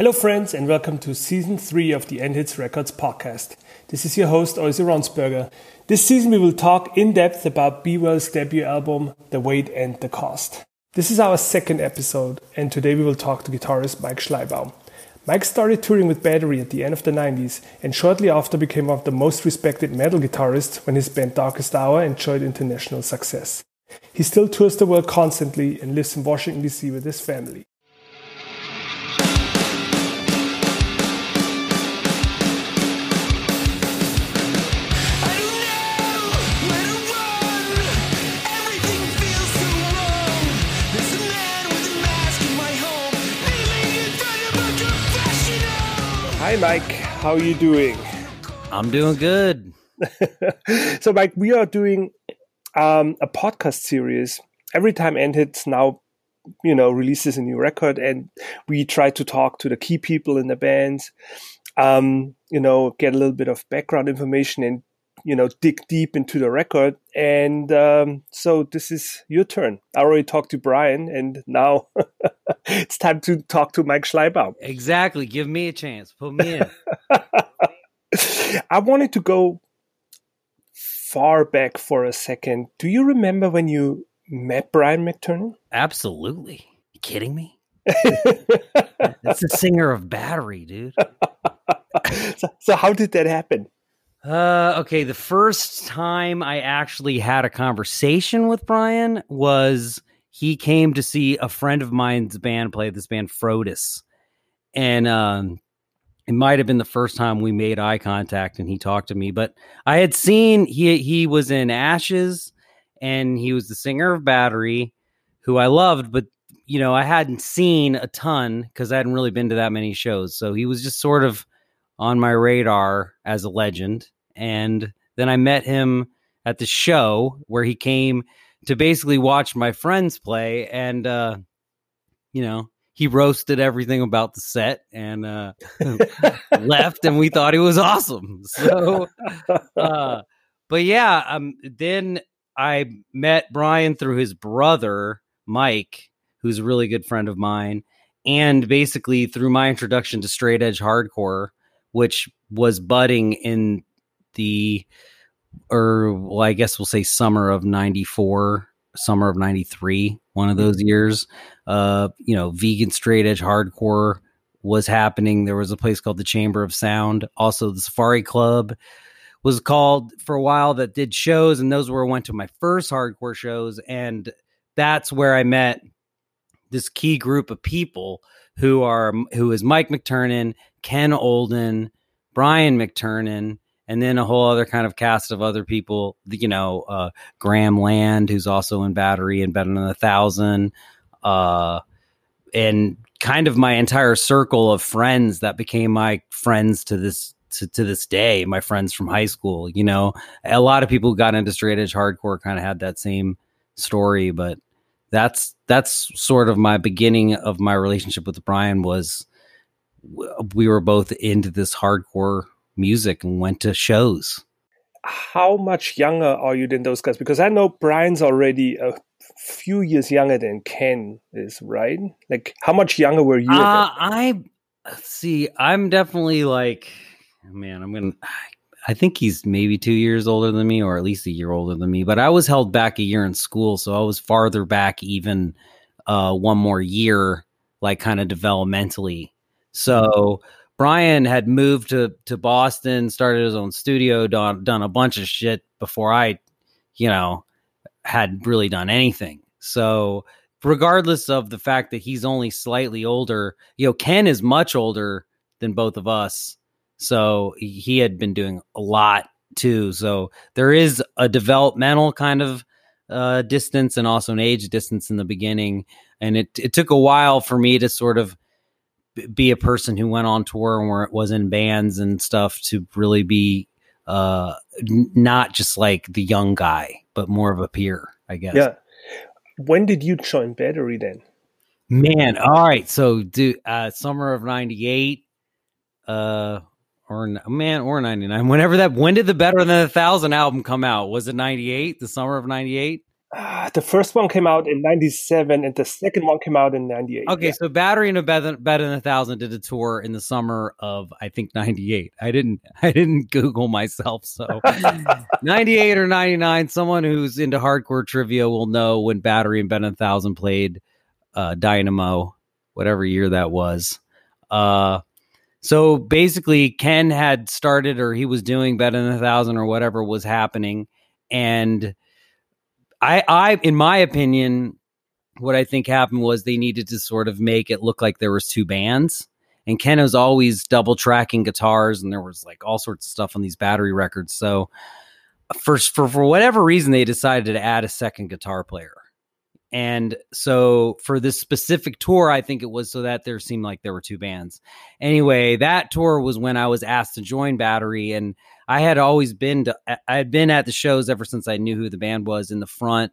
Hello, friends, and welcome to season three of the End Hits Records podcast. This is your host, Oise Ronsberger. This season, we will talk in depth about Be Well's debut album, The Weight and the Cost. This is our second episode, and today we will talk to guitarist Mike Schleibaum. Mike started touring with Battery at the end of the 90s and shortly after became one of the most respected metal guitarists when his band Darkest Hour enjoyed international success. He still tours the world constantly and lives in Washington, D.C. with his family. Hi, Mike. How are you doing? I'm doing good. so, Mike, we are doing um, a podcast series. Every time End Hits now, you know, releases a new record, and we try to talk to the key people in the bands, um, you know, get a little bit of background information and you know dig deep into the record. And um, so this is your turn. I already talked to brian and now it's time to talk to mike schleibaum. Exactly. Give me a chance. Put me in. I wanted to go far back for a second. Do you remember when you met brian mcternan absolutely. You kidding me? That's the singer of battery dude. So, so how did that happen uh, okay. The first time I actually had a conversation with Brian was he came to see a friend of mine's band play this band Frodus, and um, it might have been the first time we made eye contact and he talked to me. But I had seen he he was in Ashes, and he was the singer of Battery, who I loved, but you know I hadn't seen a ton because I hadn't really been to that many shows. So he was just sort of on my radar as a legend. And then I met him at the show where he came to basically watch my friends play. And, uh, you know, he roasted everything about the set and uh, left, and we thought he was awesome. So, uh, but yeah, um, then I met Brian through his brother, Mike, who's a really good friend of mine. And basically, through my introduction to straight edge hardcore, which was budding in the or well, I guess we'll say summer of '94, summer of '93, one of those mm-hmm. years. Uh, you know, vegan straight edge hardcore was happening. There was a place called the Chamber of Sound, also the Safari Club was called for a while that did shows, and those were went to my first hardcore shows, and that's where I met this key group of people who are who is Mike McTernan, Ken Olden, Brian McTernan, and then a whole other kind of cast of other people. You know, uh, Graham Land, who's also in Battery and Better Than a Thousand, uh, and kind of my entire circle of friends that became my friends to this to, to this day. My friends from high school. You know, a lot of people who got into straight edge hardcore kind of had that same story, but that's that's sort of my beginning of my relationship with Brian was we were both into this hardcore music and went to shows. How much younger are you than those guys? Because I know Brian's already a few years younger than Ken is, right? Like, how much younger were you? Uh, I see. I'm definitely like, man. I'm gonna. I think he's maybe two years older than me, or at least a year older than me. But I was held back a year in school, so I was farther back even uh, one more year, like kind of developmentally. So Brian had moved to to Boston, started his own studio, done done a bunch of shit before I, you know, had really done anything. So regardless of the fact that he's only slightly older, you know, Ken is much older than both of us so he had been doing a lot too. So there is a developmental kind of uh, distance and also an age distance in the beginning. And it, it took a while for me to sort of be a person who went on tour and where it was in bands and stuff to really be uh, not just like the young guy, but more of a peer, I guess. Yeah. When did you join Battery then? Man, all right. So, do uh, summer of '98. Uh, or man or 99 whenever that when did the better than a thousand album come out was it 98 the summer of 98 Uh, the first one came out in 97 and the second one came out in 98. Okay, yeah. so Battery and a Better, Better Than a Thousand did a tour in the summer of I think 98. I didn't I didn't Google myself, so 98 or 99, someone who's into hardcore trivia will know when Battery and Better Than a Thousand played uh, Dynamo, whatever year that was. Uh, so basically Ken had started or he was doing Better Than a Thousand or whatever was happening and – I, I, in my opinion, what I think happened was they needed to sort of make it look like there was two bands. And Ken was always double tracking guitars, and there was like all sorts of stuff on these battery records. So, for for for whatever reason, they decided to add a second guitar player. And so for this specific tour, I think it was so that there seemed like there were two bands. Anyway, that tour was when I was asked to join Battery, and I had always been to, I had been at the shows ever since I knew who the band was in the front,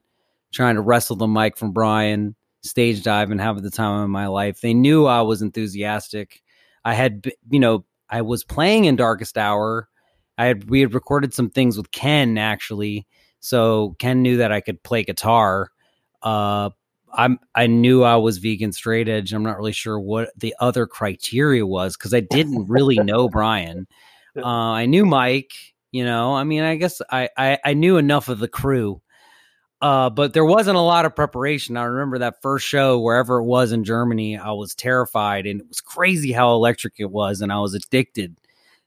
trying to wrestle the mic from Brian, stage dive, and have the time of my life. They knew I was enthusiastic. I had, you know, I was playing in Darkest Hour. I had we had recorded some things with Ken actually, so Ken knew that I could play guitar uh, I'm I knew I was vegan straight edge. I'm not really sure what the other criteria was because I didn't really know Brian. Uh, I knew Mike. You know, I mean, I guess I, I, I knew enough of the crew, uh, but there wasn't a lot of preparation. I remember that first show, wherever it was in Germany, I was terrified, and it was crazy how electric it was, and I was addicted.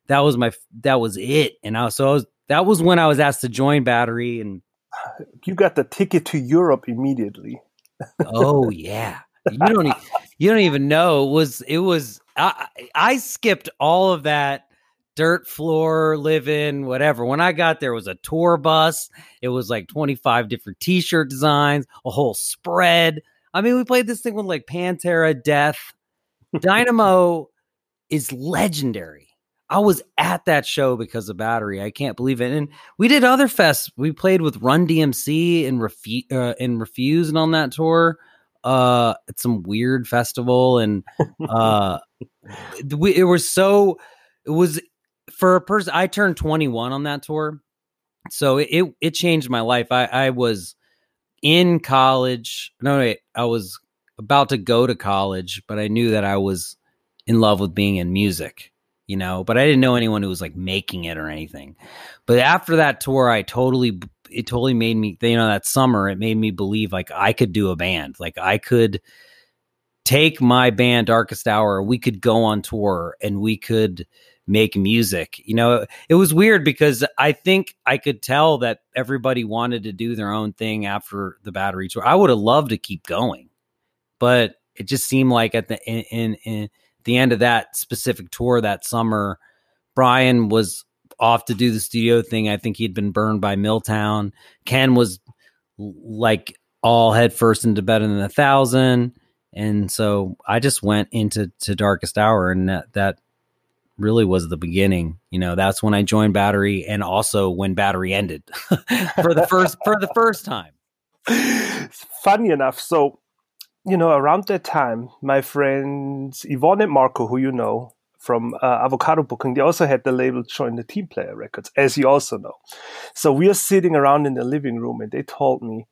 That was my that was it, and I was, so I was, that was when I was asked to join Battery, and you got the ticket to Europe immediately. oh yeah, you don't even, you don't even know. It was it was I, I skipped all of that dirt floor living whatever. When i got there was a tour bus. It was like 25 different t-shirt designs a whole spread. I mean we played this thing with like pantera death. Dynamo is legendary I was at that show because of Battery. I can't believe it. And we did other fests. We played with Run DMC and, Refu- uh, and Refused on that tour uh, at some weird festival. And uh, we, it was so, it was for a person, I turned 21 on that tour. So it, it, it changed my life. I, I was in college. No, wait, I was about to go to college, but I knew that I was in love with being in music you know, but I didn't know anyone who was like making it or anything. But after that tour, I totally, it totally made me, you know, that summer, it made me believe like I could do a band. Like I could take my band, Darkest Hour, we could go on tour and we could make music. You know, it was weird because I think I could tell that everybody wanted to do their own thing after the battery tour. I would have loved to keep going, but it just seemed like at the in, in, in the end of that specific tour that summer, Brian was off to do the studio thing. I think he'd been burned by Milltown. Ken was like all headfirst into better than a thousand. And so I just went into to darkest hour and that, that really was the beginning. You know, that's when I joined battery and also when battery ended for the first, for the first time. Funny enough. So you know, around that time, my friends Yvonne and Marco, who you know from uh, Avocado Booking, they also had the label Join the Team Player Records, as you also know. So we are sitting around in the living room, and they told me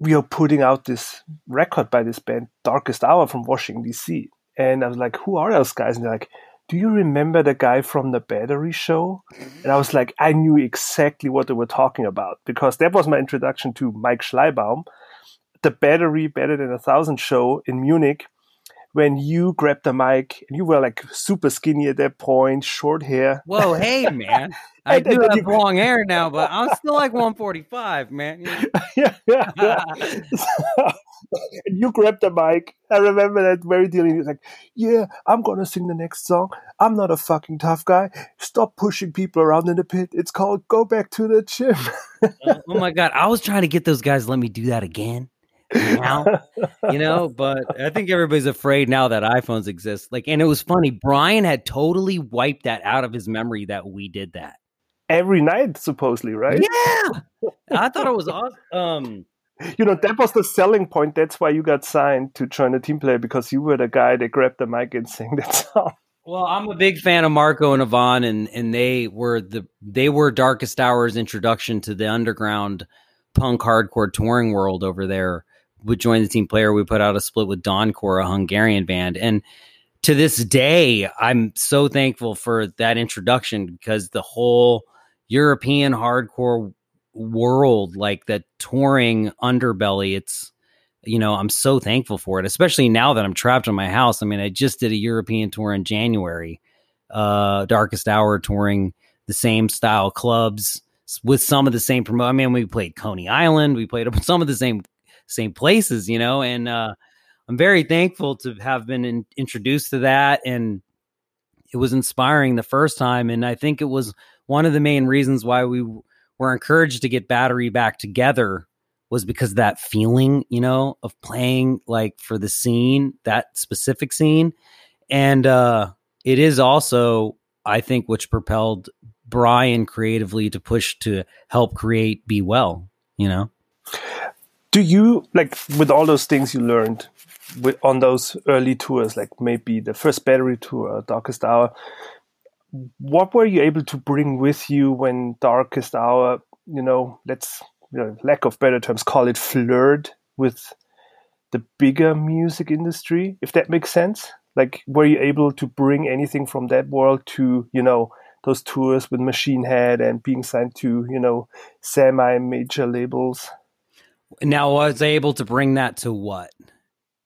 we are putting out this record by this band, Darkest Hour from Washington D.C. And I was like, "Who are those guys?" And they're like, "Do you remember the guy from the Battery Show?" And I was like, I knew exactly what they were talking about because that was my introduction to Mike Schleibaum the battery better than a thousand show in Munich when you grabbed the mic and you were like super skinny at that point, short hair. Whoa, hey man. I do have you, long hair now, but I'm still like 145, man. yeah, yeah, yeah. so, you grabbed the mic. I remember that very dearly. He was like, "Yeah, I'm gonna sing the next song. I'm not a fucking tough guy. Stop pushing people around in the pit. It's called Go Back to the Gym." oh, oh my god, I was trying to get those guys to let me do that again now, you know, but I think everybody's afraid now that iPhones exist. Like, and it was funny. Brian had totally wiped that out of his memory that we did that every night, supposedly, right? Yeah, I thought it was awesome. Um, you know, that was the selling point. That's why you got signed to join the team player because you were the guy that grabbed the mic and sang that song. Well, I'm a big fan of Marco and Yvonne, and and they were the they were Darkest Hours introduction to the underground punk hardcore touring world over there would join the team player. We put out a split with Dawncore, a Hungarian band. And to this day, I'm so thankful for that introduction because the whole European hardcore world, like that touring underbelly, it's, you know, I'm so thankful for it, especially now that I'm trapped in my house. I mean, I just did a European tour in January, uh, Darkest Hour touring the same style clubs with some of the same promo. I mean, we played Conne Island, we played some of the same same places, you know, and uh, I'm very thankful to have been in, introduced to that, and it was inspiring the first time, and I think it was one of the main reasons why we were encouraged to get Battery back together was because that feeling, you know, of playing like for the scene, that specific scene, and uh, it is also, I think, which propelled Brian creatively to push to help create Be Well, you know? Do you, like, with all those things you learned with, on those early tours, like maybe the first battery tour, Darkest Hour, what were you able to bring with you when Darkest Hour, you know, let's, you know, lack of better terms, call it flirt with the bigger music industry, if that makes sense? Like, were you able to bring anything from that world to, you know, those tours with Machine Head and being signed to you know semi major labels. Now, was I able to bring that to what?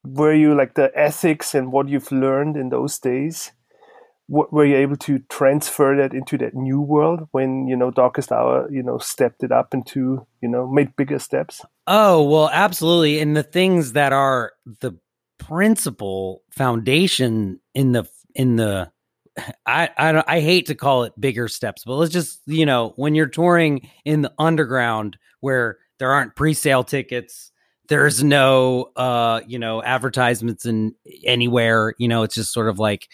Were you like the ethics and what you've learned in those days? were you able to transfer that into that new world when you know darkest hour you know stepped it up into you know made bigger steps oh well absolutely and the things that are the principal foundation in the in the I, I I hate to call it bigger steps, but let's just you know when you're touring in the underground where there aren't pre-sale tickets, there's no uh you know advertisements in anywhere. You know, it's just sort of like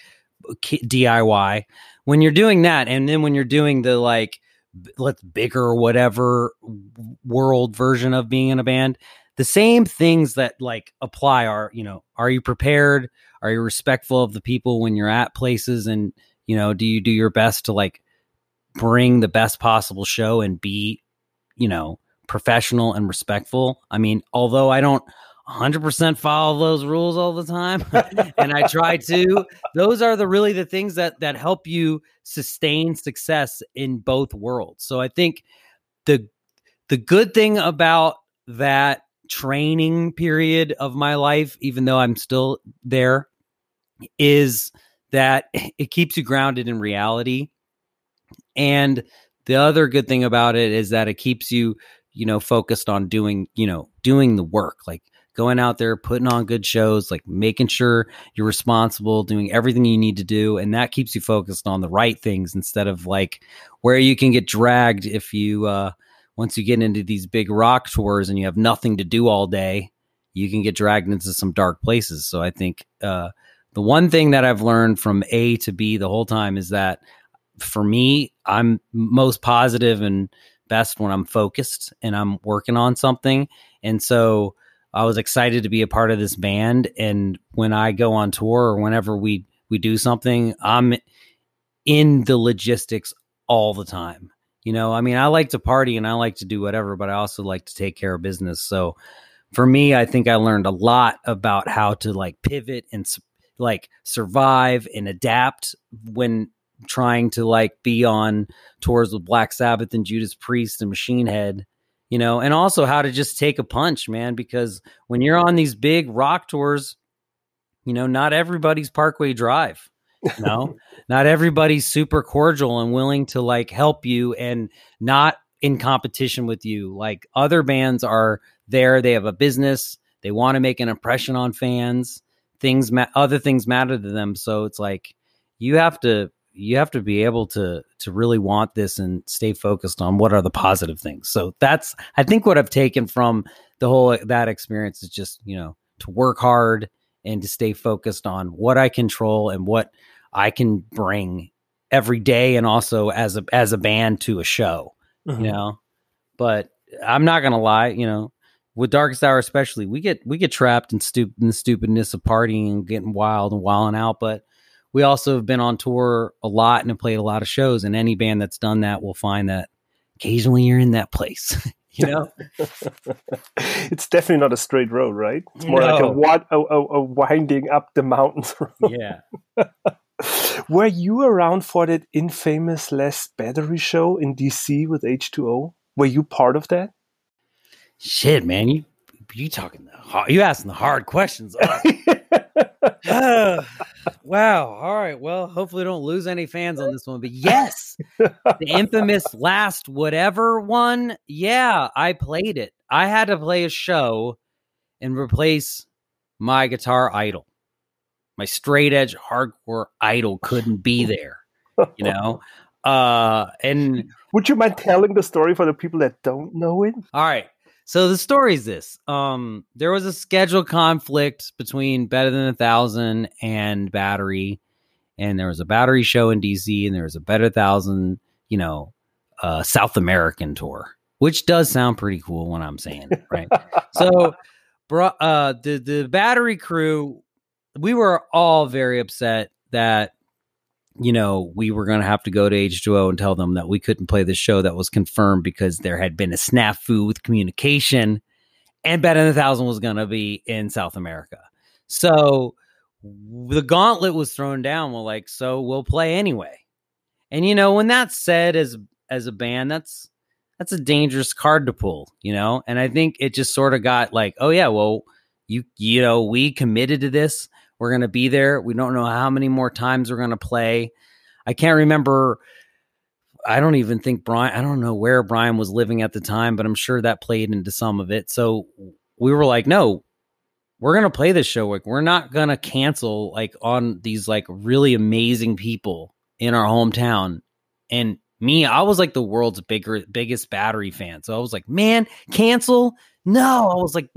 DIY. When you're doing that, and then when you're doing the like let's bigger whatever world version of being in a band, the same things that like apply are you know are you prepared are you respectful of the people when you're at places and you know do you do your best to like bring the best possible show and be you know professional and respectful i mean although i don't 100% follow those rules all the time and i try to those are the really the things that that help you sustain success in both worlds so i think the the good thing about that training period of my life, even though I'm still there, is that it keeps you grounded in reality. And the other good thing about it is that it keeps you, you know, focused on doing, you know, doing the work, like going out there, putting on good shows, like making sure you're responsible, doing everything you need to do. And that keeps you focused on the right things instead of like where you can get dragged if you, uh, once you get into these big rock tours and you have nothing to do all day, you can get dragged into some dark places. So I think uh, the one thing that I've learned from A to B the whole time is that for me, I'm most positive and best when I'm focused and I'm working on something. And so I was excited to be a part of this band. And when I go on tour or whenever we we do something, I'm in the logistics all the time. You know, I mean, I like to party and I like to do whatever, but I also like to take care of business. So for me, I think I learned a lot about how to like pivot and like survive and adapt when trying to like be on tours with Black Sabbath and Judas Priest and Machine Head, you know, and also how to just take a punch, man, because when you're on these big rock tours, you know, not everybody's Parkway Drive. You know, not everybody's super cordial and willing to like help you and not in competition with you. Like other bands are there, they have a business, they want to make an impression on fans. Things, ma- other things matter to them. So it's like you have to you have to be able to to really want this and stay focused on what are the positive things. So that's I think what I've taken from the whole that experience is just you know to work hard and to stay focused on what I control and what I can bring every day and also as a as a band to a show, mm-hmm. you know. But I'm not gonna lie, you know, with Darkest Hour especially, we get we get trapped in, stu- in the stupidness of partying and getting wild and wilding out. But we also have been on tour a lot and have played a lot of shows. And any band that's done that will find that occasionally you're in that place. you know, it's definitely not a straight road, right? It's more no. like a, what, a, a, a, winding up the mountains road. Yeah. Were you around for that infamous last battery show in DC with H2O? Were you part of that? Shit, man, you you talking the hard, you asking the hard questions. uh, wow. All right. Well, hopefully don't lose any fans on this one. But yes, the infamous last whatever one. Yeah, I played it. I had to play a show and replace my guitar idol. My straight edge hardcore idol couldn't be there. You know? Uh and would you mind telling the story for the people that don't know it? All right. So the story is this: um, there was a schedule conflict between Better Than a Thousand and Battery, and there was a Battery show in DC, and there was a Better Thousand, you know, uh, South American tour, which does sound pretty cool when I'm saying it, right? so, bro, uh, the the Battery crew, we were all very upset that you know, we were going to have to go to H2O and tell them that we couldn't play the show that was confirmed because there had been a snafu with communication and Better Than a Thousand was going to be in South America. So the gauntlet was thrown down. Well, like, so we'll play anyway. And, you know, when that's said as, as a band, that's, that's a dangerous card to pull, you know? And I think it just sort of got like, oh yeah, well, you, you know, we committed to this we're going to be there. We don't know how many more times we're going to play. I can't remember. I don't even think Brian, I don't know where Brian was living at the time, but I'm sure that played into some of it. So we were like, no, we're going to play this show. Like, we're not going to cancel like on these like really amazing people in our hometown. And me, I was like the world's bigger, biggest battery fan. So I was like, man, cancel no, I was like,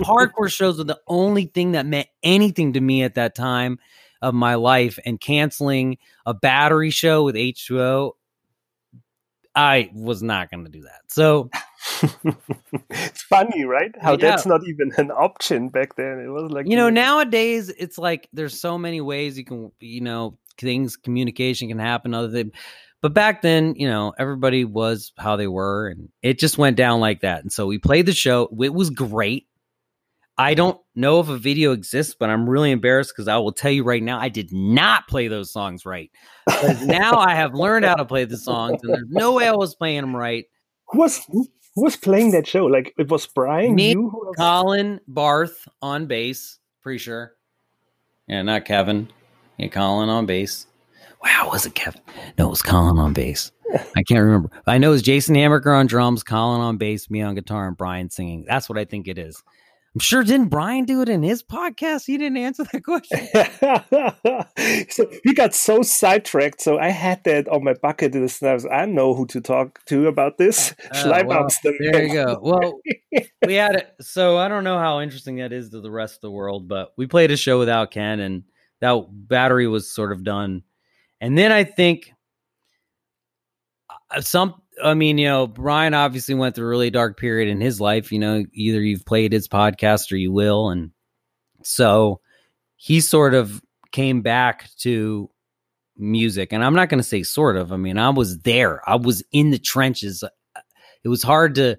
hardcore shows were the only thing that meant anything to me at that time of my life. And canceling a battery show with H2O, I was not going to do that. So it's funny, right? How yeah. that's not even an option back then. It was like, you know, nowadays it's like there's so many ways you can, you know, things, communication can happen, other than but back then, you know, everybody was how they were, and it just went down like that. And so we played the show. It was great. I don't know if a video exists, but I'm really embarrassed because I will tell you right now, I did not play those songs right. Because now I have learned how to play the songs, and there's no way I was playing them right. Who was who was playing that show? Like it was Brian, me, you, Colin Barth on bass, pretty sure. Yeah, not Kevin. Yeah, Colin on bass. Wow, was it Kevin? No, it was Colin on bass. I can't remember. I know it's Jason Hamacher on drums, Colin on bass, me on guitar, and Brian singing. That's what I think it is. I'm sure didn't Brian do it in his podcast? He didn't answer that question. so we got so sidetracked. So I had that on my bucket list. And I was, I know who to talk to about this. Uh, well, there you go. Well, we had it. So I don't know how interesting that is to the rest of the world, but we played a show without Ken, and that battery was sort of done and then I think uh, some I mean, you know, Brian obviously went through a really dark period in his life. You know, either you've played his podcast or you will. And so he sort of came back to music. And I'm not going to say sort of. I mean, I was there, I was in the trenches. Uh, it was hard to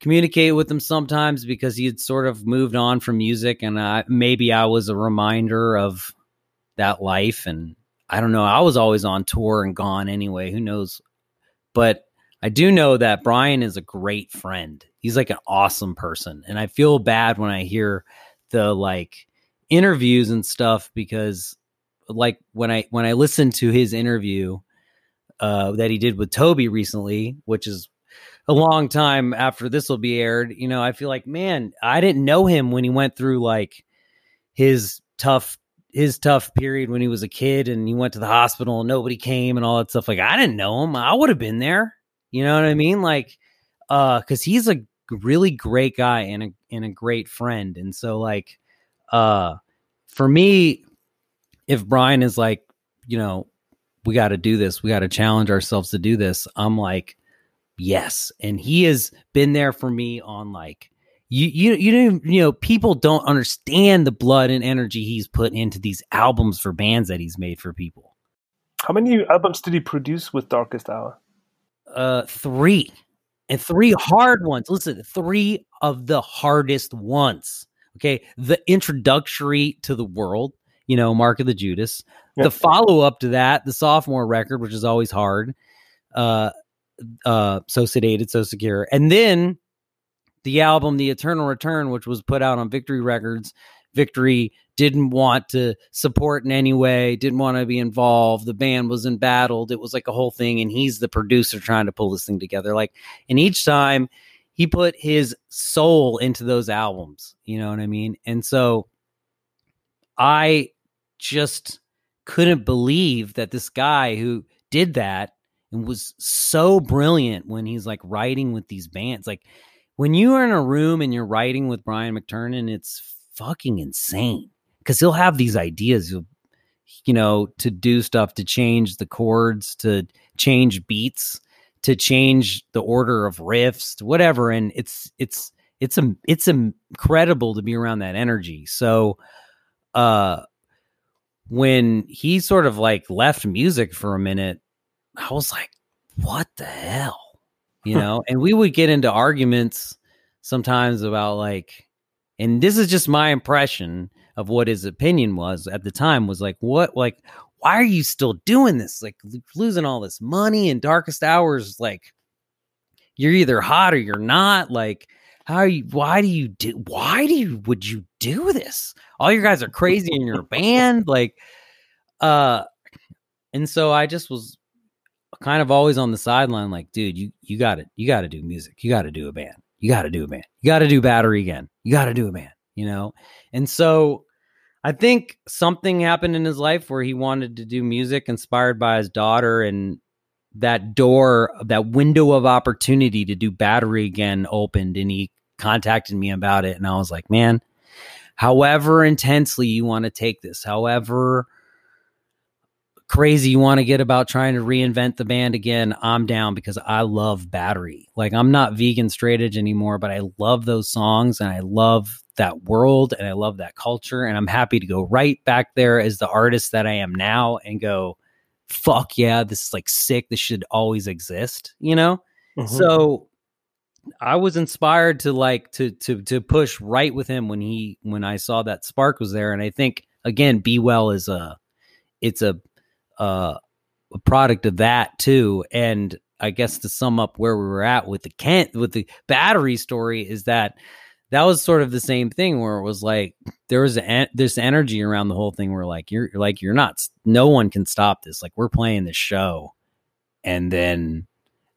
communicate with him sometimes because he had sort of moved on from music. And I, maybe I was a reminder of that life. And I don't know. I was always on tour and gone anyway. Who knows? But I do know that Brian is a great friend. He's like an awesome person. And I feel bad when I hear the like interviews and stuff because like when I when I listened to his interview uh that he did with Toby recently, which is a long time after this will be aired, you know, I feel like, man, I didn't know him when he went through like his tough his tough period when he was a kid and he went to the hospital and nobody came and all that stuff. Like I didn't know him. I would have been there. You know what I mean? Like, uh, cause he's a really great guy and a, and a great friend. And so like, uh, for me, if Brian is like, you know, we got to do this, we got to challenge ourselves to do this. I'm like, yes. And he has been there for me on like, you you you know you know people don't understand the blood and energy he's put into these albums for bands that he's made for people. How many albums did he produce with Darkest Hour? Uh, three. and three hard ones. Listen, three of the hardest ones. Okay. The introductory to the world, you know, Mark of the Judas. The follow up to that, the sophomore record, which is always hard. Uh, uh, so sedated, so secure. And then the album, The Eternal Return, which was put out on Victory Records. Victory didn't want to support in any way, didn't want to be involved. The band was embattled. It was like a whole thing. And he's the producer trying to pull this thing together. Like, and each time he put his soul into those albums. You know what I mean? And so I just couldn't believe that this guy who did that and was so brilliant when he's like writing with these bands. Like when you are in a room and you're writing with Brian McTernan, it's fucking insane because he'll have these ideas, you know, to do stuff to change the chords, to change beats, to change the order of riffs, whatever. And it's it's it's a it's incredible to be around that energy. So, uh, when he sort of like left music for a minute, I was like, what the hell? You know, and we would get into arguments sometimes about like, and this is just my impression of what his opinion was at the time was like, what, like, why are you still doing this? Like losing all this money and darkest hours, like you're either hot or you're not. Like, how are you why do you do why do you would you do this? All your guys are crazy in your band. Like uh and so I just was kind of always on the sideline, like, dude, you you got it. You got to do music. You got to do a band. You got to do a band. You got to do battery again. You got to do a band. You know, and so I think something happened in his life where he wanted to do music, inspired by his daughter, and that door, that window of opportunity to do battery again opened, and he contacted me about it, and I was like, man, however intensely you want to take this, however crazy you want to get about trying to reinvent the band again, I'm down because I love Battery. Like I'm not vegan straight edge anymore, but I love those songs and I love that world and I love that culture and I'm happy to go right back there as the artist that I am now and go fuck yeah, this is like sick. This should always exist, you know? Mm-hmm. So I was inspired to like to to to push right with him when he when I saw that spark was there and I think again Be Well is a it's a uh, a product of that too. And I guess to sum up where we were at with the Kent with the battery story is that that was sort of the same thing where it was like there was a, this energy around the whole thing where like you're, like you're not no one can stop this. Like we're playing this show. And then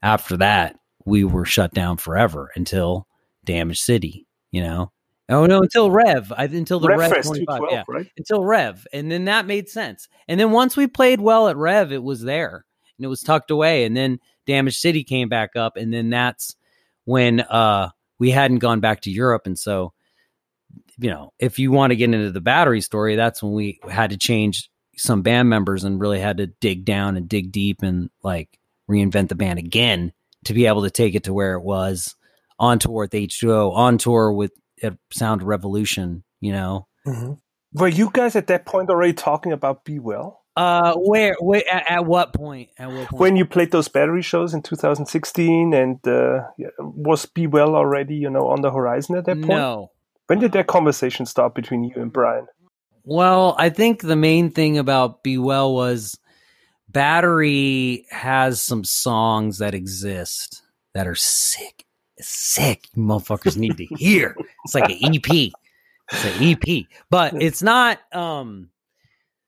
after that we were shut down forever until damage city you know Oh no, until Rev. I, until the Rev, Rev 25, yeah. Right? Until Rev. And then that made sense. And then once we played well at Rev, it was there. And it was tucked away. And then Damage City came back up. And then that's when uh we hadn't gone back to Europe. And so, you know, if you want to get into the battery story, that's when we had to change some band members and really had to dig down and dig deep and like reinvent the band again to be able to take it to where it was on tour with H2O, on tour with at Sound Revolution, you know. Mm-hmm. Were you guys at that point already talking about Be Well? Uh, where, where at, at, what point? At what point? When you played those battery shows in 2016, and uh, was Be Well already, you know, on the horizon at that point? No. When did that conversation start between you and Brian? Well, I think the main thing about Be Well was Battery has some songs that exist that are sick sick. You motherfuckers need to hear. It's like an EP. It's an EP, but it's not. Um,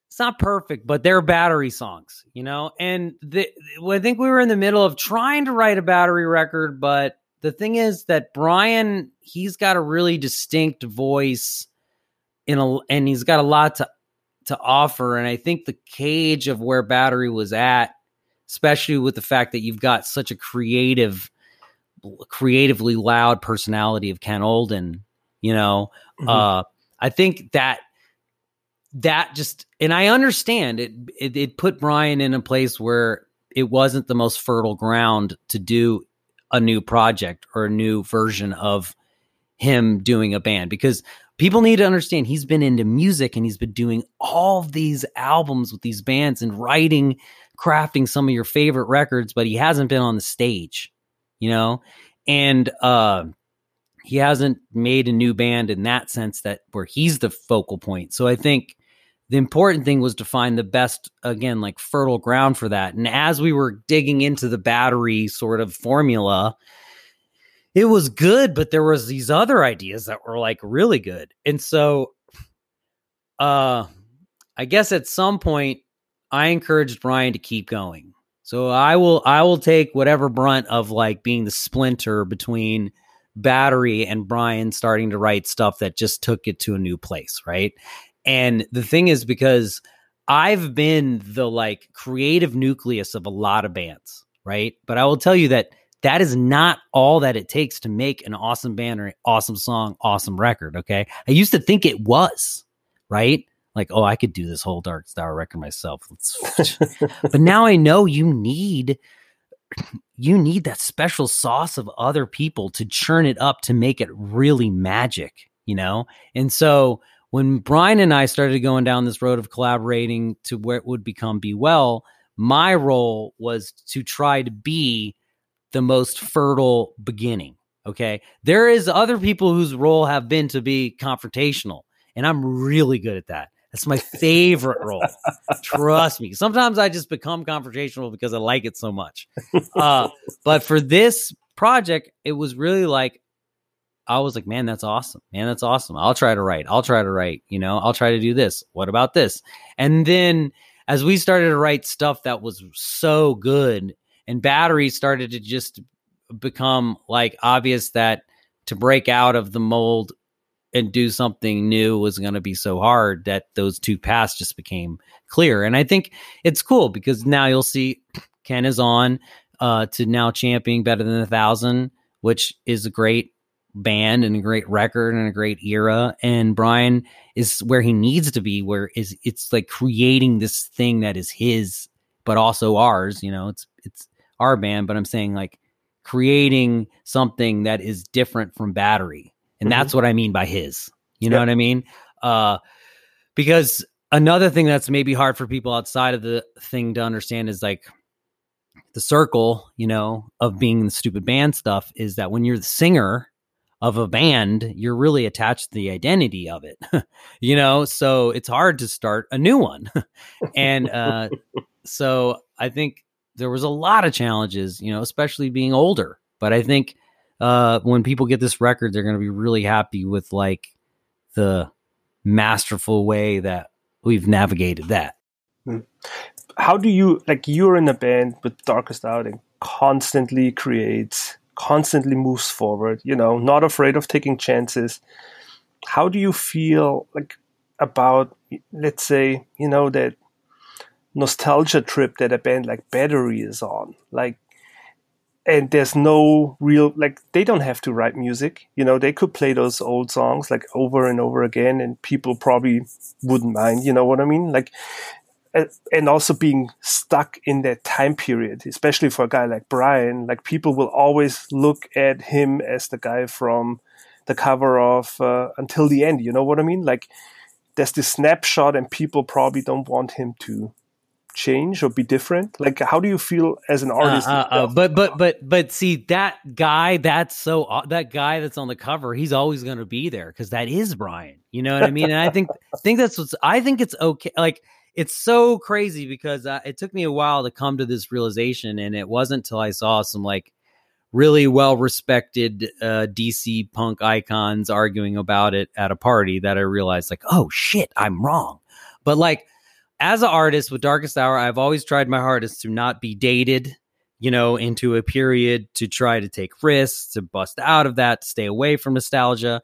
it's not perfect, but they're battery songs, you know. And the, I think we were in the middle of trying to write a battery record, but the thing is that Brian, he's got a really distinct voice in a, and he's got a lot to to offer. And I think the cage of where battery was at, especially with the fact that you've got such a creative creatively loud personality of Ken Olden, you know, mm-hmm. uh, I think that that just and I understand it, it it put Brian in a place where it wasn't the most fertile ground to do a new project or a new version of him doing a band because people need to understand he's been into music and he's been doing all these albums with these bands and writing crafting some of your favorite records but he hasn't been on the stage you know? and uh, he hasn't made a new band in that sense that where he's the focal point. So I think the important thing was to find the best again like fertile ground for that. And as we were digging into the battery sort of formula, it was good, but there was these other ideas that were like really good. And so uh I guess at some point I encouraged Brian to keep going. So I will I will take whatever brunt of like being the splinter between Battery and Brian starting to write stuff that just took it to a new place, right? And the thing is because I've been the like creative nucleus of a lot of bands, right? But I will tell you that that is not all that it takes to make an awesome band or awesome song, awesome record. Okay. I used to think it was, right? Like, oh, I could do this whole Dark Star record myself. but now I know you need you need that special sauce of other people to churn it up to make it really magic, you know? And so when Brian and I started going down this road of collaborating to where it would become Be Well, my role was to try to be the most fertile beginning. Okay. There is other people whose role have been to be confrontational, and I'm really good at that. That's my favorite role. Trust me. Sometimes I just become confrontational because I like it so much. Uh, but for this project, it was really like, I was like, man, that's awesome. Man, that's awesome. I'll try to write. I'll try to write. You know, I'll try to do this. What about this? And then as we started to write stuff that was so good and batteries started to just become like obvious that to break out of the mold and do something new was going to be so hard that those two paths just became clear. And I think it's cool because now you'll see Ken is on uh, to now championing better than a thousand, which is a great band and a great record and a great era. And Brian is where he needs to be, where is it's like creating this thing that is his, but also ours. You know, it's it's our band, but I'm saying like creating something that is different from Battery. And mm-hmm. that's what I mean by his. You know yep. what I mean? Uh, because another thing that's maybe hard for people outside of the thing to understand is like the circle, you know, of being the stupid band stuff is that when you're the singer of a band, you're really attached to the identity of it, you know, so it's hard to start a new one. and uh, so I think there was a lot of challenges, you know, especially being older. But I think uh, when people get this record, they're going to be really happy with like the masterful way that we've navigated that. Hmm. How do you like? You're in a band with Darkest Hour and constantly creates, constantly moves forward. You know, not afraid of taking chances. How do you feel like about, let's say, you know, that nostalgia trip that a band like Battery is on. Like, and there's no real like they don't have to write music. You know, they could play those old songs like over and over again, and people probably wouldn't mind. You know what I mean? Like, and also being stuck in that time period, especially for a guy like Brian, like people will always look at him as the guy from the cover of uh, Until the End. You know what I mean? Like, there's this snapshot, and people probably don't want him to change or be different? Like, how do you feel as an artist? Uh, uh, uh, but but but but see that guy. That's so that guy that's on the cover. He's always going to be there because that is Brian. You know what I mean? And I think I think that's what's. I think it's okay. Like it's so crazy because uh, it took me a while to come to this realization, and it wasn't until I saw some like really well respected uh, DC punk icons arguing about it at a party that I realized like, oh shit, I'm wrong. But like as an artist with Darkest Hour, I've always tried my hardest to not be dated, you know, into a period to try to take risks, to bust out of that, to stay away from nostalgia.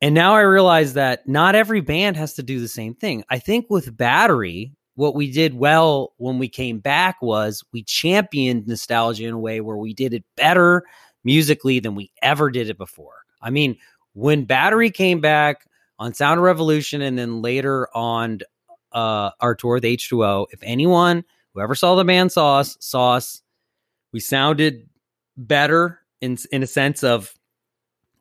And now I realize that not every band has to do the same thing. I think with Battery, what we did well when we came back was we championed nostalgia in a way where we did it better musically than we ever did it before. I mean, when Battery came back on Sound Revolution and then later on uh, our tour with H2O. If anyone who ever saw the band saw us, saw us, we sounded better in in a sense of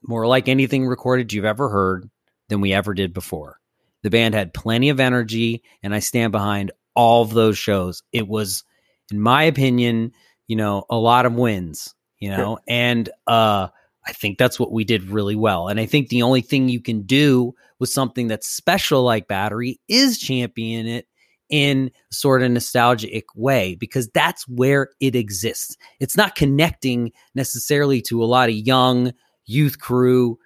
more like anything recorded you've ever heard than we ever did before. The band had plenty of energy, and I stand behind all of those shows. It was, in my opinion, you know, a lot of wins. you know, and uh, I think that's what we did really well. And I think the only thing you can do with something that's special like Battery is champion it in sort of nostalgic way because that's where it exists. It's not connecting necessarily to a lot of young youth crew,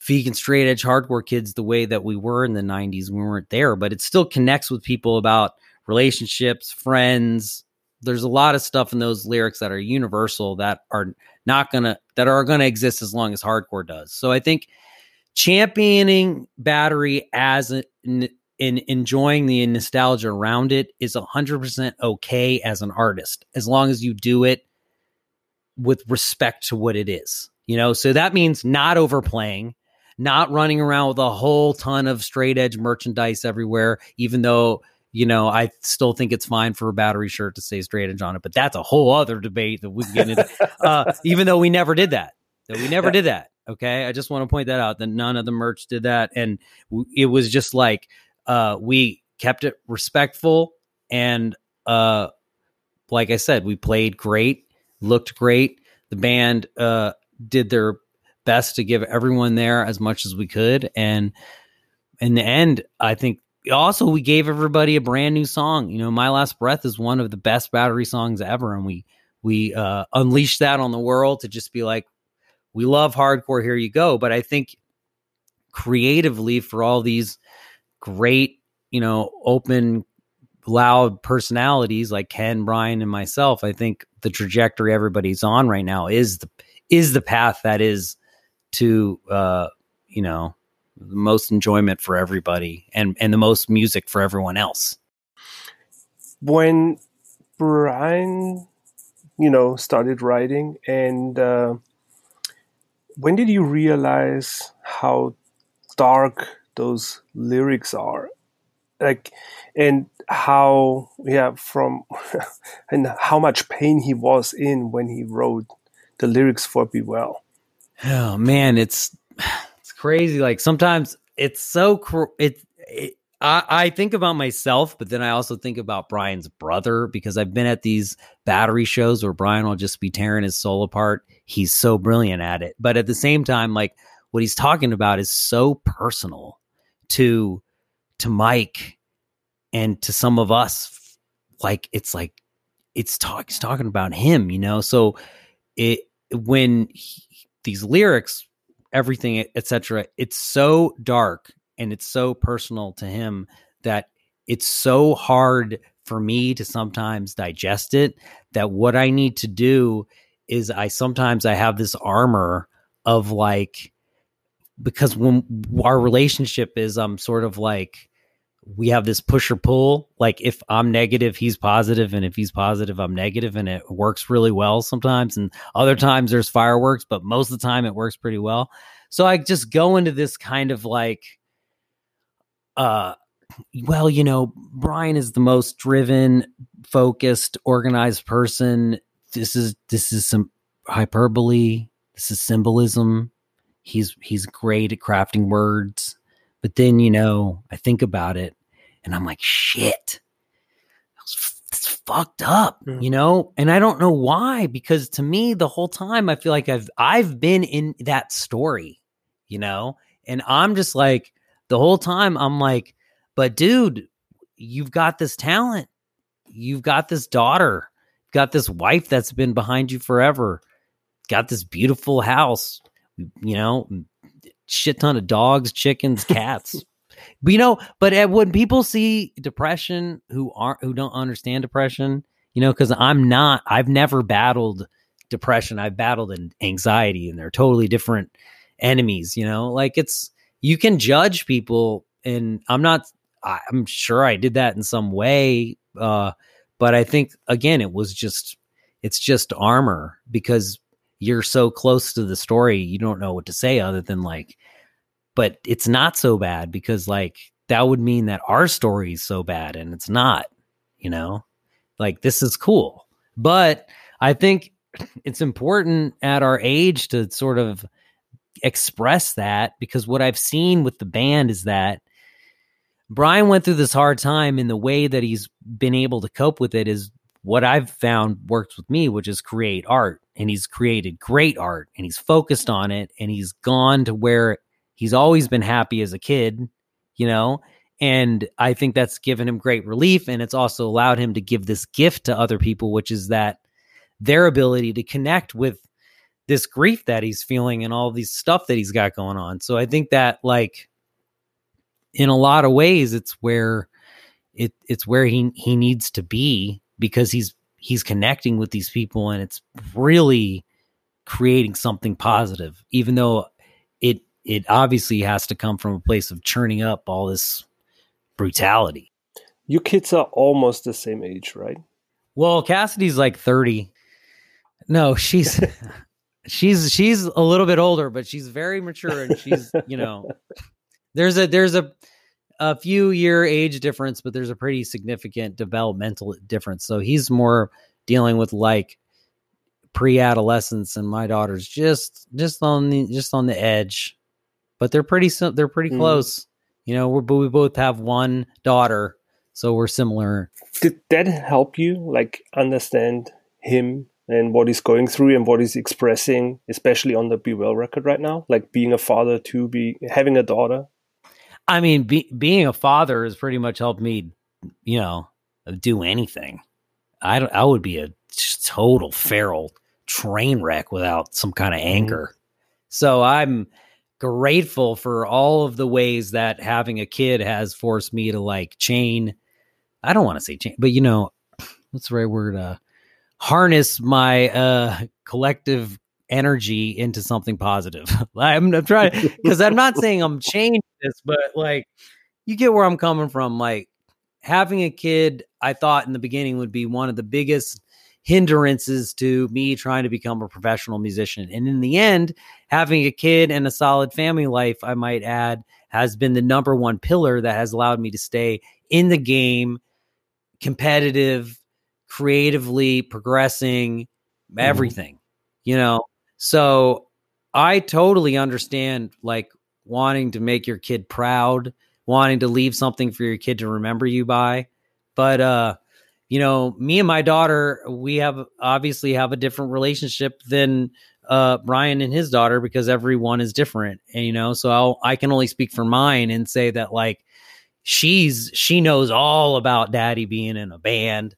vegan straight edge hardcore kids the way that we were in the 90s. We weren't there, but it still connects with people about relationships, friends. There's a lot of stuff in those lyrics that are universal that are not gonna that are gonna exist as long as hardcore does. So I think championing battery as an in enjoying the nostalgia around it is 100% okay as an artist as long as you do it with respect to what it is you know? So that means not overplaying not running around with a whole ton of straight edge merchandise everywhere even though you know i still think it's fine for a battery shirt to say straight edge on it but that's a whole other debate that we can get into. Uh, even though we never did that that we never did that okay i just want to point that out that none of the merch did that and it was just like uh, we kept it respectful and uh, like I said, we played great, looked great. The band uh, did their best to give everyone there as much as we could, and in the end, I think also we gave everybody a brand new song. You know, "My Last Breath" is one of the best battery songs ever, and we we uh, unleashed that on the world to just be like, we love hardcore. Here you go. But I think creatively for all these great, you know, open, loud personalities like Ken, Brian, and myself, I think the trajectory everybody's on right now is the is the path that is to uh, you know, the most enjoyment for everybody and and the most music for everyone else. When Brian, you know, started writing and uh, when did you realize how dark those lyrics are? Like and how yeah from and how much pain he was in when he wrote the lyrics for be well. Oh man it's it's crazy. Like sometimes it's so cr- it, it I, I think about myself, but then I also think about Brian's brother because I've been at these battery shows where Brian will just be tearing his soul apart. He's so brilliant at it. But at the same time, like what he's talking about is so personal to to Mike and to some of us like it's like it's talk it's talking about him you know so it when he, these lyrics everything etc it's so dark and it's so personal to him that it's so hard for me to sometimes digest it that what i need to do is i sometimes i have this armor of like because when our relationship is I'm um, sort of like we have this push or pull like if i'm negative he's positive and if he's positive i'm negative and it works really well sometimes and other times there's fireworks but most of the time it works pretty well. So i just go into this kind of like uh well you know brian is the most driven focused organized person this is this is some hyperbole this is symbolism he's he's great at crafting words. But then, you know, I think about it and I'm like, shit. It's fucked up, mm. you know? And I don't know why, because to me, the whole time I feel like I've I've been in that story, you know? And I'm just like, the whole time I'm like, but dude, you've got this talent. You've got this daughter. Got this wife that's been behind you forever. Got this beautiful house you know, shit ton of dogs, chickens, cats. but you know, but when people see depression who aren't who don't understand depression, you know, because I'm not, I've never battled depression. I've battled in anxiety, and they're totally different enemies. You know, like it's you can judge people, and I'm not. I'm sure I did that in some way, uh, but I think again, it was just it's just armor because you're so close to the story, you don't know what to say other than like, but it's not so bad because like that would mean that our story is so bad and it's not, you know? Like this is cool. But I think it's important at our age to sort of express that because what I've seen with the band is that Brian went through this hard time and the way that he's been able to cope with it is what I've found works with me, which is create art. And he's created great art and he's focused on it and he's gone to where he's always been happy as a kid, you know? And I think that's given him great relief. And it's also allowed him to give this gift to other people, which is that their ability to connect with this grief that he's feeling and all these stuff that he's got going on. So I think that like in a lot of ways it's where it it's where he he needs to be because he's he's connecting with these people and it's really creating something positive even though it it obviously has to come from a place of churning up all this brutality. Your kids are almost the same age, right? Well, Cassidy's like 30. No, she's she's she's a little bit older, but she's very mature and she's, you know, there's a there's a a few year age difference, but there's a pretty significant developmental difference. So he's more dealing with like pre-adolescence and my daughter's just just on the just on the edge. But they're pretty they're pretty mm. close. You know, we're we both have one daughter, so we're similar. Did that help you like understand him and what he's going through and what he's expressing, especially on the Be Well record right now? Like being a father to be having a daughter. I mean, be, being a father has pretty much helped me, you know, do anything. I I would be a total feral train wreck without some kind of mm-hmm. anger. So I'm grateful for all of the ways that having a kid has forced me to like chain. I don't want to say chain, but you know, what's the right word? Uh, harness my uh, collective energy into something positive. I'm, I'm trying because I'm not saying I'm changing this, but like you get where I'm coming from. Like having a kid, I thought in the beginning would be one of the biggest hindrances to me trying to become a professional musician. And in the end, having a kid and a solid family life, I might add, has been the number one pillar that has allowed me to stay in the game, competitive, creatively progressing, mm-hmm. everything, mm-hmm. you know? So I totally understand like wanting to make your kid proud, wanting to leave something for your kid to remember you by. But, uh, you know, me and my daughter, we have obviously have a different relationship than uh, Brian and his daughter because everyone is different, and you know, so I'll, I can only speak for mine and say that like she's she knows all about daddy being in a band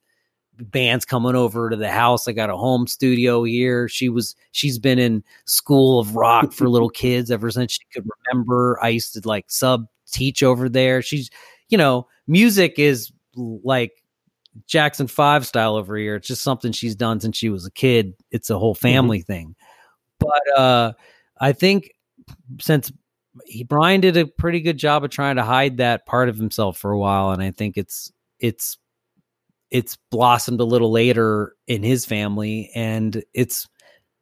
bands coming over to the house. I got a home studio here. She was she's been in school of rock for little kids ever since she could remember. I used to like sub teach over there. She's you know, music is like Jackson 5 style over here. It's just something she's done since she was a kid. It's a whole mm-hmm. family mm-hmm. thing. But uh I think since he Brian did a pretty good job of trying to hide that part of himself for a while and I think it's it's it's blossomed a little later in his family and it's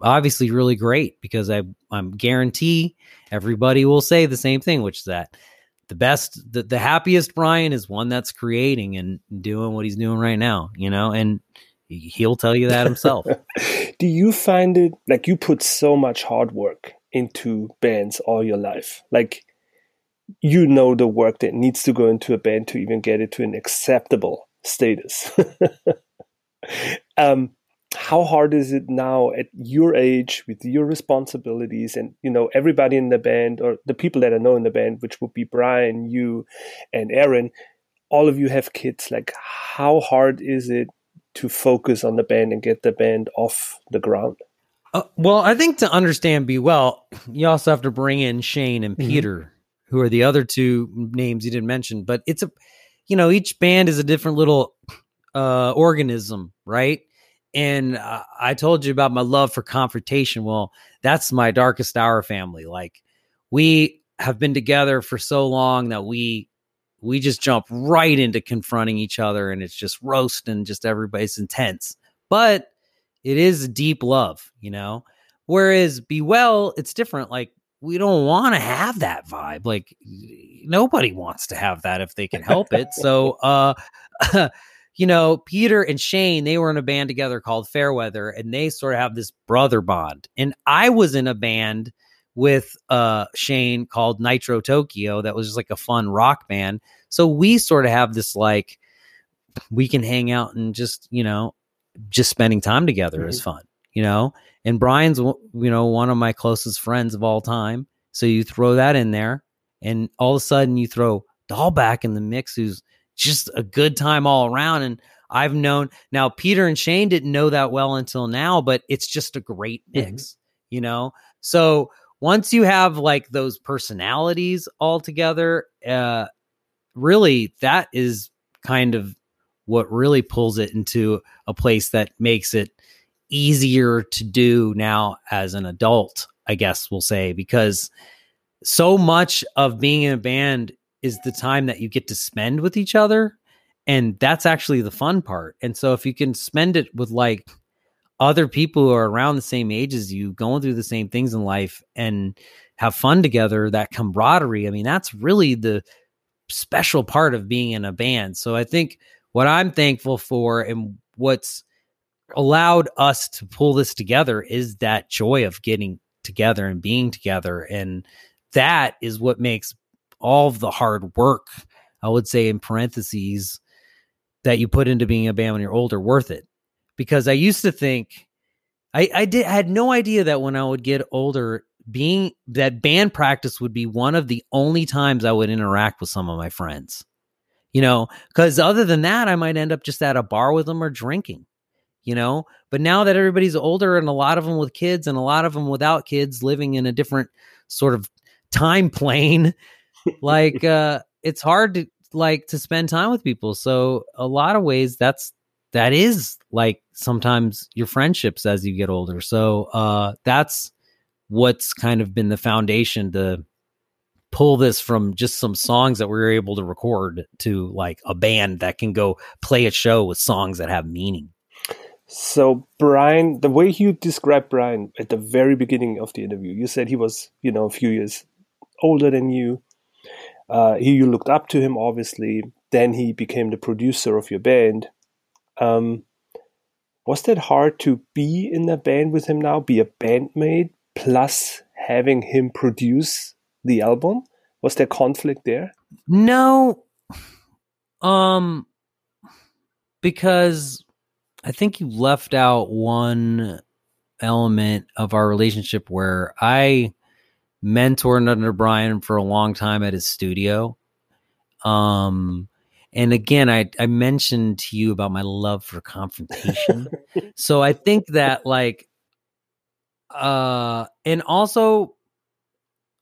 obviously really great because I I'm guarantee everybody will say the same thing which is that the best the, the happiest Brian is one that's creating and doing what he's doing right now, you know, and he'll tell you that himself. Do you find it like you put so much hard work into bands all your life? Like you know the work that needs to go into a band to even get it to an acceptable status. um, how hard is it now at your age with your responsibilities and you know everybody in the band or the people that I know in the band, which would be Brian, you, and Aaron, all of you have kids. Like, how hard is it to focus on the band and get the band off the ground? Uh, well, I think to understand Be Well, you also have to bring in Shane and mm-hmm. Peter, mm-hmm. who are the other two names you didn't mention. But it's a you know, each band is a different little uh, organism, right? And uh, I told you about my love for confrontation. Well, that's my darkest hour family. Like we have been together for so long that we we just jump right into confronting each other and it's just roast and just everybody's intense. But it is deep love, you know. Whereas Be Well, it's different. Like we don't want to have that vibe. Like nobody wants to have that if they can help it. so, uh, you know, Peter and Shane, they were in a band together called Fairweather, and they sort of have this brother bond. And I was in a band with uh Shane called Nitro Tokyo that was just like a fun rock band. So we sort of have this like we can hang out and just, you know, just spending time together mm-hmm. is fun, you know? And Brian's, you know, one of my closest friends of all time. So you throw that in there and all of a sudden you throw Dalbec in the mix, who's just a good time all around. And I've known now Peter and Shane didn't know that well until now, but it's just a great mm-hmm. mix, mm-hmm. you know? So once you have like those personalities all together, uh, really that is kind of what really pulls it into a place that makes it easier to do now as an adult, I guess we'll say, because so much of being in a band is the time that you get to spend with each other. And that's actually the fun part. And so if you can spend it with like other people who are around the same age as you, going through the same things in life and have fun together, that camaraderie, I mean, that's really the special part of being in a band. So I think what I'm thankful for and what's allowed us to pull this together is that joy of getting together and being together. And that is what makes all of the hard work, I would say in parentheses, that you put into being a band when you're older worth it. Because I used to think I, I did I had no idea that when I would get older, being that band practice would be one of the only times I would interact with some of my friends. You know, because other than that, I might end up just at a bar with them or drinking you know? But now that everybody's older and a lot of them with kids and a lot of them without kids living in a different sort of time plane like uh it's hard to like to spend time with people. So a lot of ways that's that is like sometimes your friendships as you get older. So uh that's what's kind of been the foundation to pull this from just some songs that we were able to record to like a band that can go play a show with songs that have meaning so Brian, the way you described Brian at the very beginning of the interview, you said he was, you know, a few years older than you. Uh, you looked up to him, obviously. Then he became the producer of your band. Um, was that hard to be in a band with him now, be a bandmate, plus having him produce the album? Was there conflict there? No. Um, because I think you left out one element of our relationship where I mentored under Brian for a long time at his studio. Um, and again, I, I mentioned to you about my love for confrontation. so I think that like, uh, and also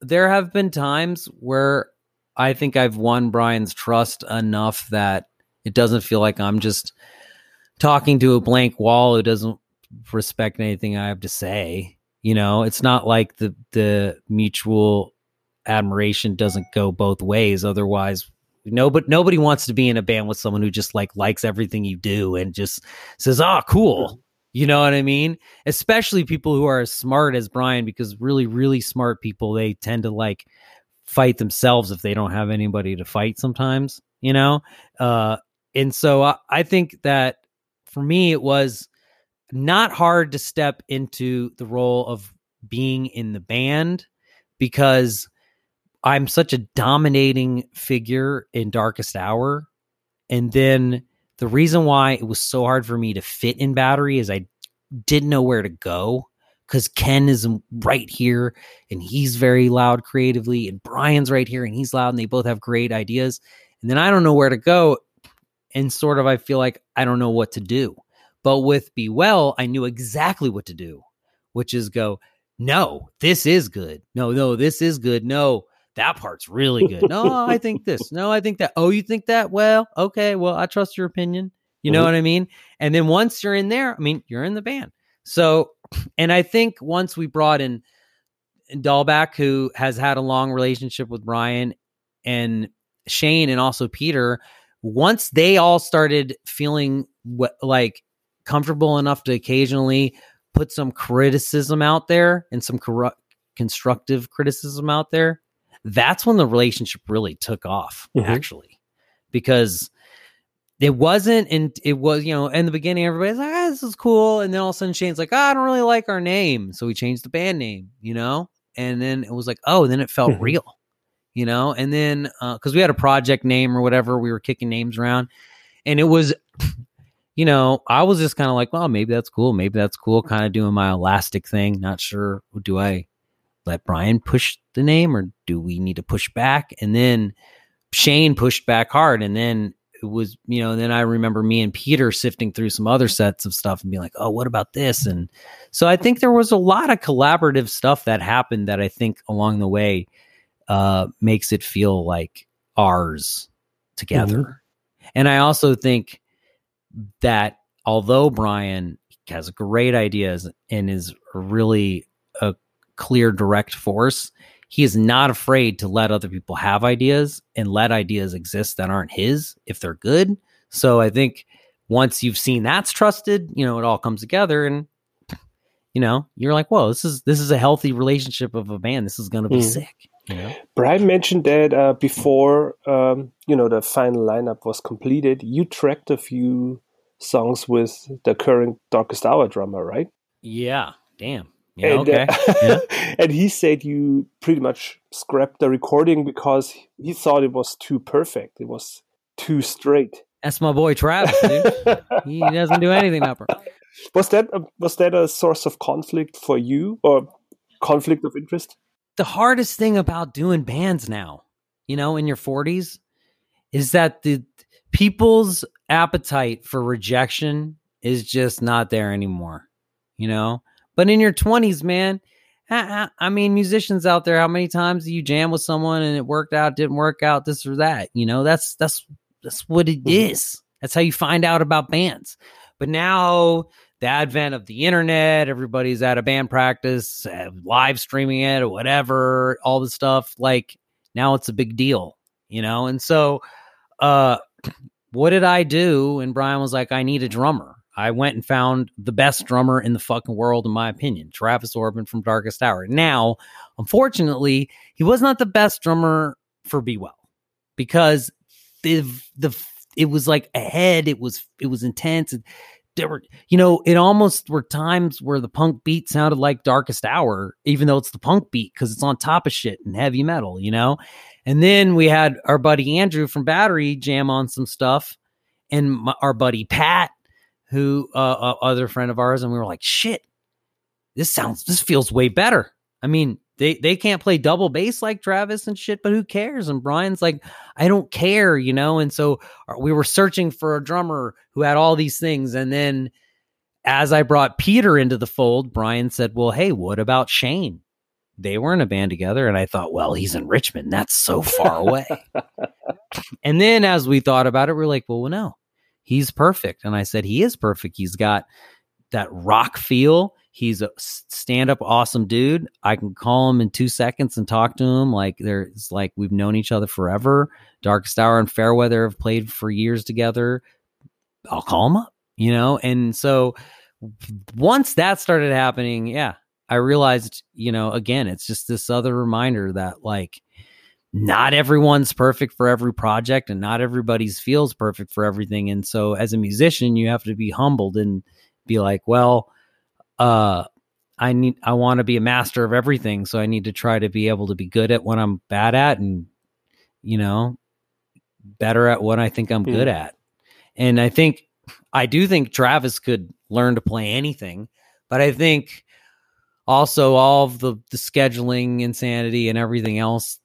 there have been times where I think I've won Brian's trust enough that it doesn't feel like I'm just talking to a blank wall who doesn't respect anything I have to say. You know, it's not like the the mutual admiration doesn't go both ways. Otherwise, nobody nobody wants to be in a band with someone who just like likes everything you do and just says, "Ah, oh, cool." You know what I mean? Especially people who are as smart as Brian, because really, really smart people they tend to like fight themselves if they don't have anybody to fight. Sometimes, you know, uh, and so I, I think that for me, it was not hard to step into the role of being in the band because I'm such a dominating figure in Darkest Hour. And then the reason why it was so hard for me to fit in Battery is I didn't know where to go because Ken is right here and he's very loud creatively, and Brian's right here and he's loud, and they both have great ideas. And then I don't know where to go and sort of I feel like I don't know what to do. But with Be Well, I knew exactly what to do, which is go, no, this is good. No, no, this is good. No, that part's really good. No, I think this. No, I think that. Oh, you think that? Well, okay. Well, I trust your opinion. You know mm-hmm. what I mean? And then once you're in there, I mean, you're in the band. So, and I think once we brought in Dalbec, who has had a long relationship with Brian and Shane and also Peter, once they all started feeling what, like comfortable enough to occasionally put some criticism out there and some constructive criticism out there, that's when the relationship really took off, mm-hmm. actually, because it wasn't, and it was, you know, in the beginning, everybody's like, ah, this is cool. And then all of a sudden, Shane's like, oh, I don't really like our name. So we changed the band name, you know? And then it was like, oh, then it felt mm-hmm. real you know, and then because uh, we had a project name or whatever, we were kicking names around, and it was you know, I was just kind of like, well, maybe that's cool. Maybe that's cool. Kind of doing my elastic thing. Not sure. Do I let Brian push the name or do we need to push back? And then Shane pushed back hard. And then it was, you know, then I remember me and Peter sifting through some other sets of stuff and being like, oh, what about this? And so I think there was a lot of collaborative stuff that happened that I think along the way uh, makes it feel like ours together. Mm-hmm. And I also think that although Brian has great ideas and is really a clear, direct force, he is not afraid to let other people have ideas and let ideas exist that aren't his if they're good. So I think once you've seen that's trusted, you know, it all comes together and you know, you're like, whoa, this is this is a healthy relationship of a band. This is gonna be mm. sick. You? Brian mentioned that uh, before um, you know the final lineup was completed, you tracked a few songs with the current Darkest Hour drummer, right? Yeah. Damn. Yeah, and, okay. Uh, yeah. and he said you pretty much scrapped the recording because he thought it was too perfect. It was too straight. That's my boy Travis, dude. he doesn't do anything upper. Was that a, was that a source of conflict for you or conflict of interest? The hardest thing about doing bands now, you know, in your 40s is that the people's appetite for rejection is just not there anymore, you know? But in your 20s, man, I mean, musicians out there, how many times do you jam with someone and it worked out, didn't work out, this or that? You know, that's that's that's what it mm-hmm. That's how you find out about bands. But now the advent of the internet, everybody's at a band practice, uh, live streaming it or whatever, all the stuff. Like now it's a big deal, you know. And so, uh, what did I do? And Brian was like, I need a drummer. I went and found the best drummer in the fucking world, in my opinion, Travis Orbin from Darkest Hour. Now, unfortunately, he was not the best drummer for Be Well because the the it was like ahead. It was it was intense. There were, you know, it almost were times where the punk beat sounded like Darkest Hour, even though it's the punk beat because it's on top of shit and heavy metal, you know. And then we had our buddy Andrew from Battery jam on some stuff, and my, our buddy Pat who uh, uh, other friend of ours, and we were like, shit, this sounds, this feels way better. I mean, they they can't play double bass like Travis and shit, but who cares? And Brian's like, I don't care, you know. And so uh, we were searching for a drummer who had all these things, and then as I brought Peter into the fold, Brian said, "Well, hey, what about Shane?" They were in a band together, and I thought, well, he's in Richmond. That's so far away. and then as we thought about it, we are like, well, well, no, he's perfect. And I said, he is perfect. He's got that rock feel. He's a stand up awesome dude. I can call him in two seconds and talk to him. Like there's like we've known each other forever. Darkest Hour and Fairweather have played for years together. I'll call him up, you know? And so once that started happening, yeah, I realized, you know, again, it's just this other reminder that like not everyone's perfect for every project and not everybody's feels perfect for everything and so as a musician you have to be humbled and be like well uh i need i want to be a master of everything so i need to try to be able to be good at what i'm bad at and you know better at what i think i'm good hmm. at and i think i do think travis could learn to play anything but i think also all of the the scheduling insanity and everything else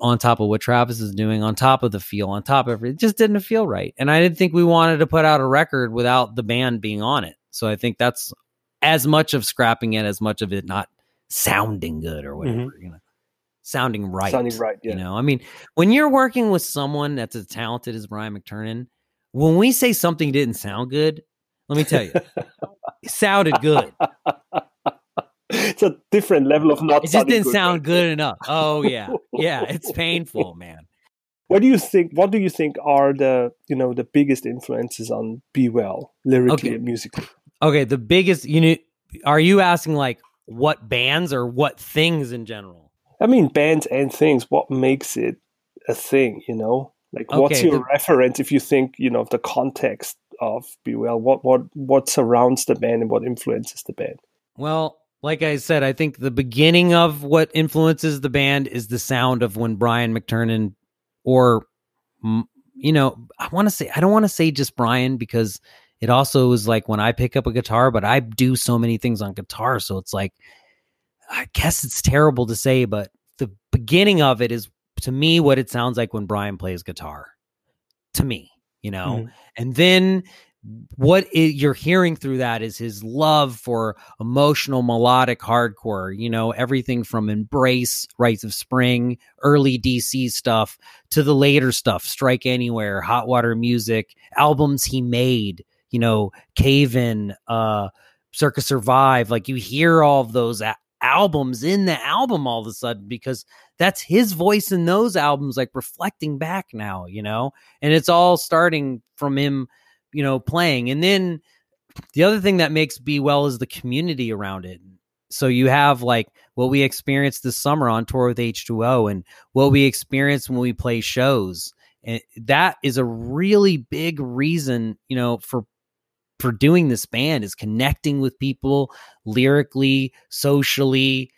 on top of what Travis is doing, on top of the feel, on top of it, it just didn't feel right. And I didn't think we wanted to put out a record without the band being on it. So I think that's as much of scrapping it as much of it not sounding good or whatever, mm-hmm. you know, sounding right. Sounding right, yeah. You know, I mean, when you're working with someone that's as talented as Brian McTernan when we say something didn't sound good, let me tell you, it sounded good it's a different level of not. It just didn't good, sound good enough. Oh yeah, yeah, it's painful, man. What do you think? What do you think are the you know the biggest influences on Be Well lyrically okay. and musically? Okay, the biggest. You know, are you asking like what bands or what things in general? I mean, bands and things. What makes it a thing? You know, like okay, what's your the, reference if you think you know the context of Be Well? What what what surrounds the band and what influences the band? Well, like I said, I think the beginning of what influences the band is the sound of when Brian McTernan or you know, I want to say I don't want to say just Brian because it also is like when I pick up a guitar, but I do so many things on guitar. So it's like, I guess it's terrible to say, but the beginning of it is to me what it sounds like when Brian plays guitar. To me, you know, mm-hmm. and then what is, you're hearing through that is his love for emotional melodic hardcore you know everything from embrace rites of spring early dc stuff to the later stuff strike anywhere hot water music albums he made you know cave in uh circa survive like you hear all of those a- albums in the album all of a sudden because that's his voice in those albums like reflecting back now you know and it's all starting from him you know, playing. And then the other thing that makes Be Well is the community around it. So you have like what we experienced this summer on tour with H2O and what we experience when we play shows. And that is a really big reason, you know, for for doing this band is connecting with people lyrically, socially,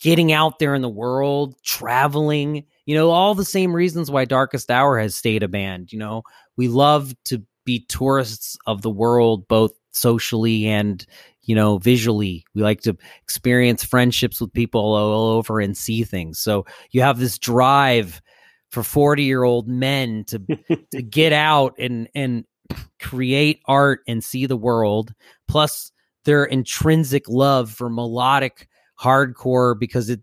getting out there in the world, traveling, you know, all the same reasons why Darkest Hour has stayed a band. You know, we love to be tourists of the world, both socially and you know visually. We like to experience friendships with people all over and see things. So you have this drive for 40 year old men to to get out and and create art and see the world plus their intrinsic love for melodic hardcore because it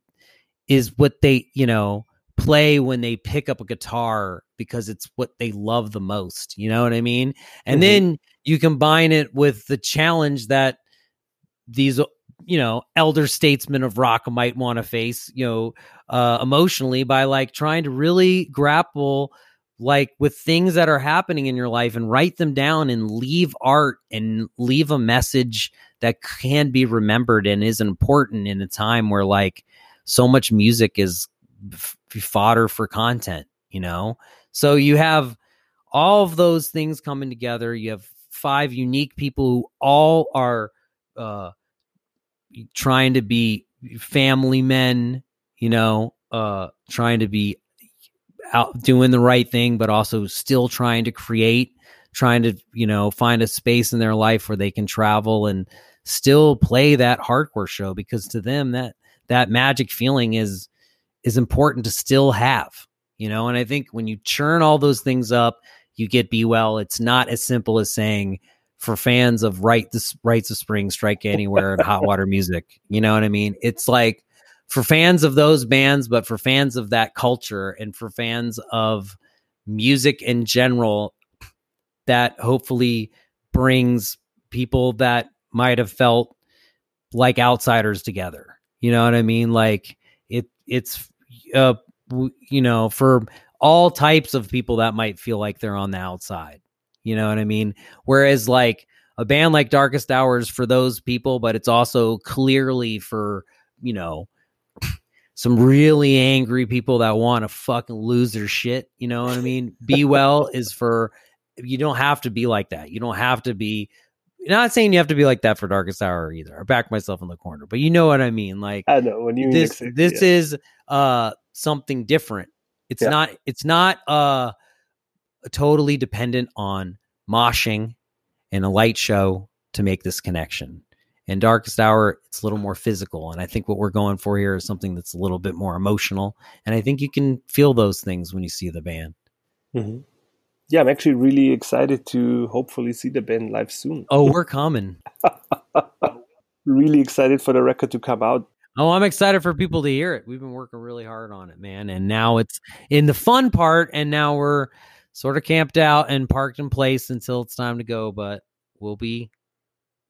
is what they you know play when they pick up a guitar because it's what they love the most. You know what I mean? And mm-hmm. then you combine it with the challenge that these you know elder statesmen of rock might want to face you know uh emotionally by like trying to really grapple like with things that are happening in your life and write them down and leave art and leave a message that can be remembered and is important in a time where like so much music is fodder for content, you know? So you have all of those things coming together. You have five unique people who all are uh, trying to be family men, you know, uh, trying to be out doing the right thing, but also still trying to create, trying to, you know, find a space in their life where they can travel and still play that hardcore show because to them that that magic feeling is is important to still have, you know? And I think when you churn all those things up, you get Be Well. It's not as simple as saying for fans of Right the Rites of Spring, Strike Anywhere, and Hot Water Music. You know what I mean? It's like for fans of those bands, but for fans of that culture and for fans of music in general, that hopefully brings people that might have felt like outsiders together. You know what I mean? Like it it's uh, you know, for all types of people that might feel like they're on the outside. You know what I mean? Whereas like a band like Darkest Hours for those people, but it's also clearly for, you know, some really angry people that want to fucking lose their shit. You know what I mean? Be Well is for, you don't have to be like that. You don't have to be not saying you have to be like that for Darkest Hour either. I back myself in the corner, but you know what I mean. Like I know when you this this yeah. is uh something different. It's yeah. not it's not uh totally dependent on moshing and a light show to make this connection. In Darkest Hour, it's a little more physical, and I think what we're going for here is something that's a little bit more emotional. And I think you can feel those things when you see the band. Mm-hmm yeah, I'm actually really excited to hopefully see the band live soon. Oh, we're coming. really excited for the record to come out. Oh, I'm excited for people to hear it. We've been working really hard on it, man. And now it's in the fun part, and now we're sort of camped out and parked in place until it's time to go. But we'll be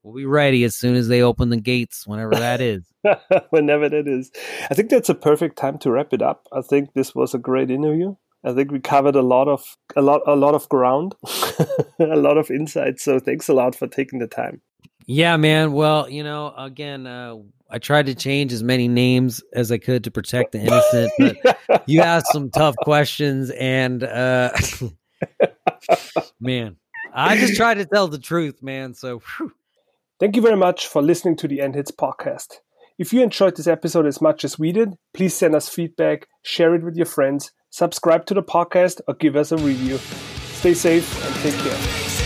we'll be ready as soon as they open the gates, whenever that is. whenever that is. I think that's a perfect time to wrap it up. I think this was a great interview. I think we covered a lot of a lot a lot of ground, a lot of insights. So thanks a lot for taking the time. Yeah, man. Well, you know, again, uh, I tried to change as many names as I could to protect the innocent, but yeah. you asked some tough questions, and uh, man, I just tried to tell the truth, man. So, whew. Thank you very much for listening to the End Hits podcast. If you enjoyed this episode as much as we did, please send us feedback, share it with your friends subscribe to the podcast, or give us a review. Stay safe and take care.